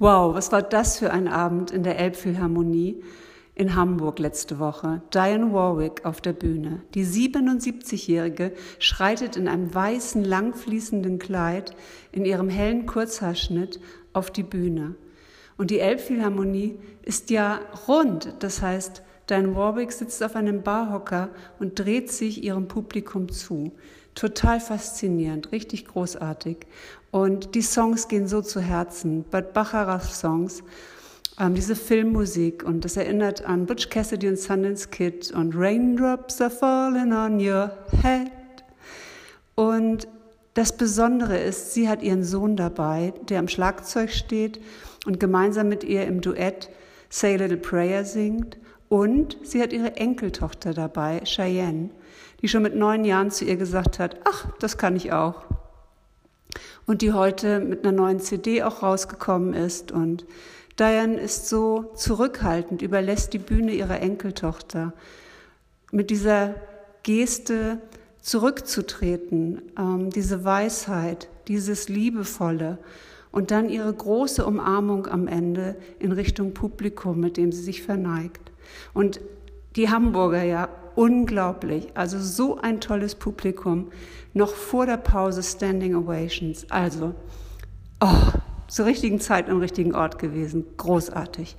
Wow, was war das für ein Abend in der Elbphilharmonie in Hamburg letzte Woche. Diane Warwick auf der Bühne. Die 77-Jährige schreitet in einem weißen, langfließenden Kleid in ihrem hellen Kurzhaarschnitt auf die Bühne. Und die Elbphilharmonie ist ja rund. Das heißt, Diane Warwick sitzt auf einem Barhocker und dreht sich ihrem Publikum zu. Total faszinierend, richtig großartig. Und die Songs gehen so zu Herzen. Bad Bacharachs Songs, ähm, diese Filmmusik und das erinnert an Butch Cassidy und Sundance Kid und Raindrops are falling on your head. Und das Besondere ist, sie hat ihren Sohn dabei, der am Schlagzeug steht und gemeinsam mit ihr im Duett Say a Little Prayer singt. Und sie hat ihre Enkeltochter dabei, Cheyenne, die schon mit neun Jahren zu ihr gesagt hat, ach, das kann ich auch. Und die heute mit einer neuen CD auch rausgekommen ist. Und Diane ist so zurückhaltend, überlässt die Bühne ihrer Enkeltochter. Mit dieser Geste zurückzutreten, ähm, diese Weisheit, dieses Liebevolle und dann ihre große Umarmung am Ende in Richtung Publikum, mit dem sie sich verneigt. Und die Hamburger ja unglaublich. Also so ein tolles Publikum. Noch vor der Pause Standing Ovations. Also, oh, zur richtigen Zeit am richtigen Ort gewesen. Großartig.